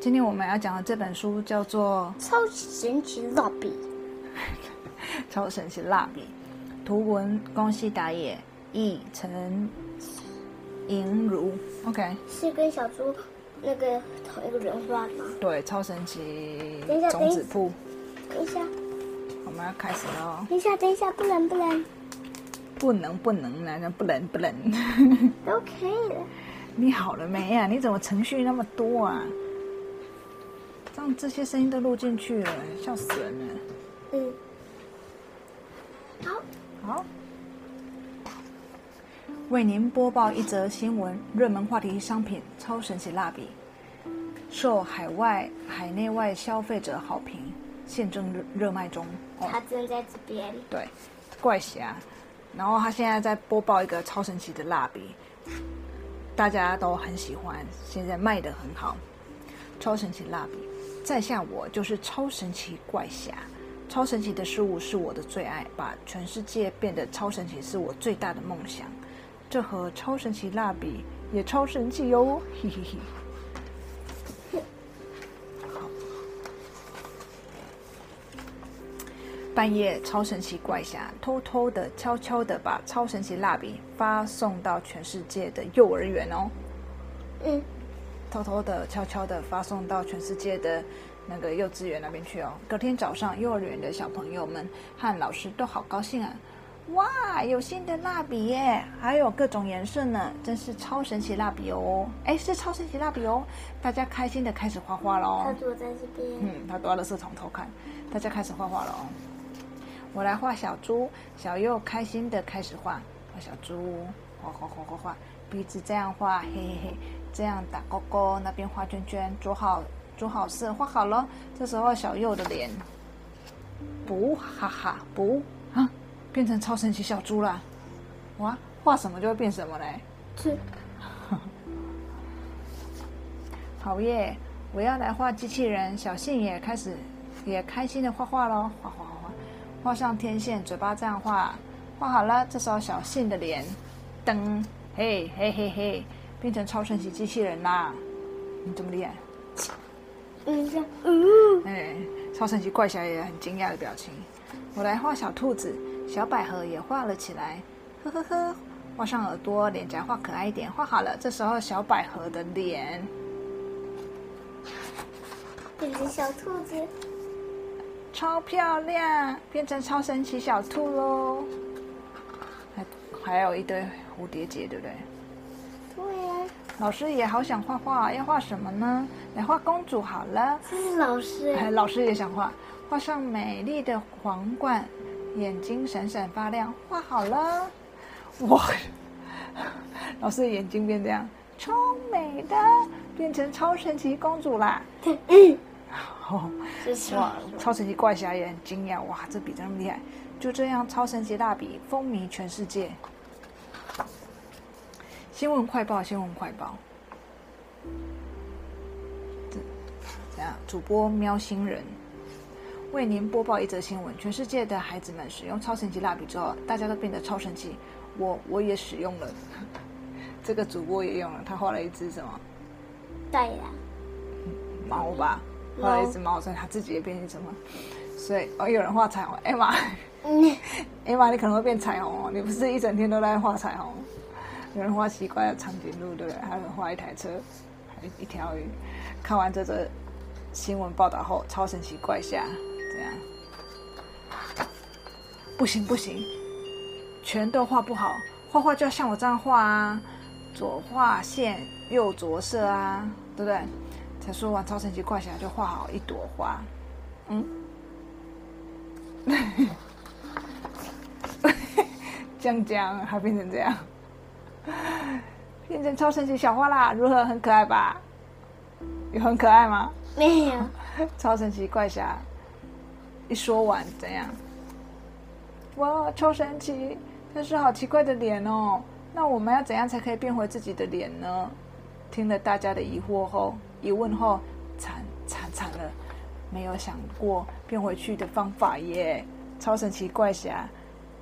今天我们要讲的这本书叫做超神奇蜡笔，《超神奇蜡笔》，图文宫西达也，译陈莹如。OK，是跟小猪那个同一个人画的吗？对，超神奇等一下种子铺，等一下，我们要开始喽！等一下，等一下，不能不能，不能不能呢，不能不能。都可以了。你好了没呀、你怎么程序那么多啊？让这些声音都录进去了，笑死人了。嗯，好，好，为您播报一则新闻：热门话题商品超神奇蜡笔，受海外、海内外消费者好评，现正热热卖中。哦，他正在这边。对，怪侠。然后他现在在播报一个超神奇的蜡笔，大家都很喜欢，现在卖的很好。超神奇蜡笔，在下我就是超神奇怪侠。超神奇的事物是我的最爱，把全世界变得超神奇是我最大的梦想。这盒超神奇蜡笔也超神奇哟，嘿嘿嘿。半夜，超神奇怪侠偷偷的、悄悄的把超神奇蜡笔发送到全世界的幼儿园哦，嗯，偷偷的、悄悄的发送到全世界的那个幼稚园那边去哦。隔天早上，幼儿园的小朋友们和老师都好高兴啊！哇，有新的蜡笔耶，还有各种颜色呢，真是超神奇蜡笔哦！哎，是超神奇蜡笔哦！大家开心的开始画画喽。他躲在这边。嗯，他躲到垃圾桶偷看。大家开始画画了哦。我来画小猪，小右开心的开始画，画小猪，画画画画画，鼻子这样画，嘿嘿嘿，这样打勾勾，那边画圈圈，做好做好色，画好了。这时候小右的脸，不，哈哈，不啊，变成超神奇小猪了。哇，画什么就会变什么嘞？是 好耶！我要来画机器人，小信也开始也开心的画画喽，画画画画，画上天线，嘴巴这样画，画好了。这时候小信的脸，噔，嘿嘿嘿嘿，变成超神奇机器人啦！你这么厉害？嗯，这样，嗯，哎，超神奇怪侠也很惊讶的表情。我来画小兔子，小百合也画了起来，呵呵呵，画上耳朵，脸颊画可爱一点，画好了。这时候小百合的脸。变成小兔子。超漂亮，变成超神奇小兔喽！还还有一堆蝴蝶结，对不对？老师也好想画画，要画什么呢？来画公主好了。这是老师。老师也想画，画上美丽的皇冠，眼睛闪闪发亮，画好了。哇，老师的眼睛变这样，超美的，变成超神奇公主啦！嗯，哦。哇，超神奇怪侠也很惊讶，哇，这笔真那么厉害！就这样，超神奇蜡笔风靡全世界。新闻快报，新闻快报。这怎样？主播喵星人为您播报一则新闻：全世界的孩子们使用超神奇蜡笔之后，大家都变得超神奇。我我也使用了，这个主播也用了，他画了一只什么对呀。猫吧？猫画了一只猫，所以他自己也变成什么？所以哦，有人画彩虹，艾玛，嗯，艾玛，你可能会变彩虹哦，你不是一整天都在画彩虹。有人画奇怪的长颈鹿，对不对？还有画一台车，还一条鱼。看完这则新闻报道后，超神奇怪侠怎样？不行不行，全都画不好，画画就要像我这样画啊，左画线，右着色啊，对不对？才说完超神奇怪侠就画好一朵花，嗯，这样还变成这样，变成超神奇小花啦，如何？很可爱吧？有很可爱吗？没有。超神奇怪侠一说完怎样？哇，超神奇！但是好奇怪的脸哦。那我们要怎样才可以变回自己的脸呢？听了大家的疑惑后，疑问后，惨惨惨了，没有想过变回去的方法耶！超神奇怪侠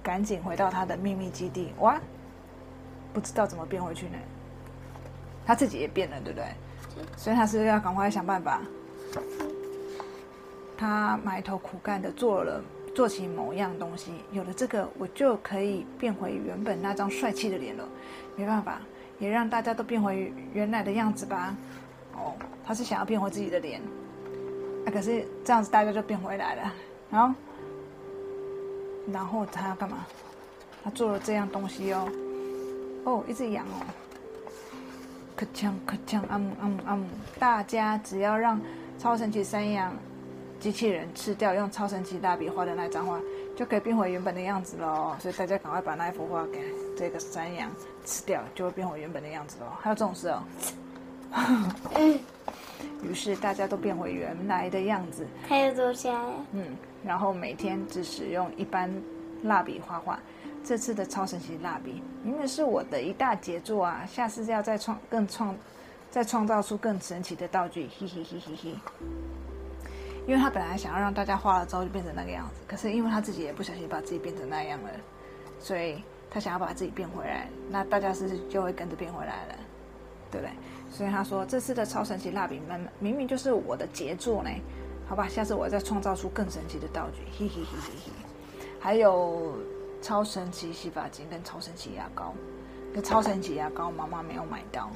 赶紧回到他的秘密基地，哇，不知道怎么变回去呢？他自己也变了，对不对？所以他是要赶快想办法。他埋头苦干的做了做起某样东西，有了这个，我就可以变回原本那张帅气的脸了。没办法，也让大家都变回原来的样子吧。哦，他是想要变回自己的脸，啊，可是这样子大家就变回来了。然后，然后他要干嘛？他做了这样东西哦，哦，一直羊哦，可锵可锵，啊姆啊姆啊姆，大家只要让超神奇山羊机器人吃掉用超神奇蜡笔画的那张画，就可以变回原本的样子喽。所以大家赶快把那一幅画给这个山羊吃掉，就会变回原本的样子喽。还有这种事哦。于是大家都变回原来的样子。他又坐下来。嗯，然后每天只使用一般蜡笔画画。这次的超神奇蜡笔明明是我的一大杰作啊！下次要再创更创，再创造出更神奇的道具，嘿嘿嘿嘿嘿。因为他本来想要让大家画了之后就变成那个样子，可是因为他自己也不小心把自己变成那样了，所以他想要把自己变回来，那大家是就会跟着变回来了？对不对？所以他说这次的超神奇蜡笔明明明就是我的杰作呢。好吧，下次我再创造出更神奇的道具，嘿嘿嘿嘿嘿。还有。超神奇洗发精跟超神奇牙膏，那超神奇牙膏妈妈没有买到，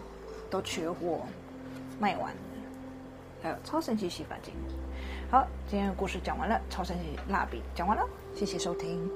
都缺货，卖完了。还有超神奇洗发精。好，今天的故事讲完了，超神奇蜡笔讲完了，谢谢收听。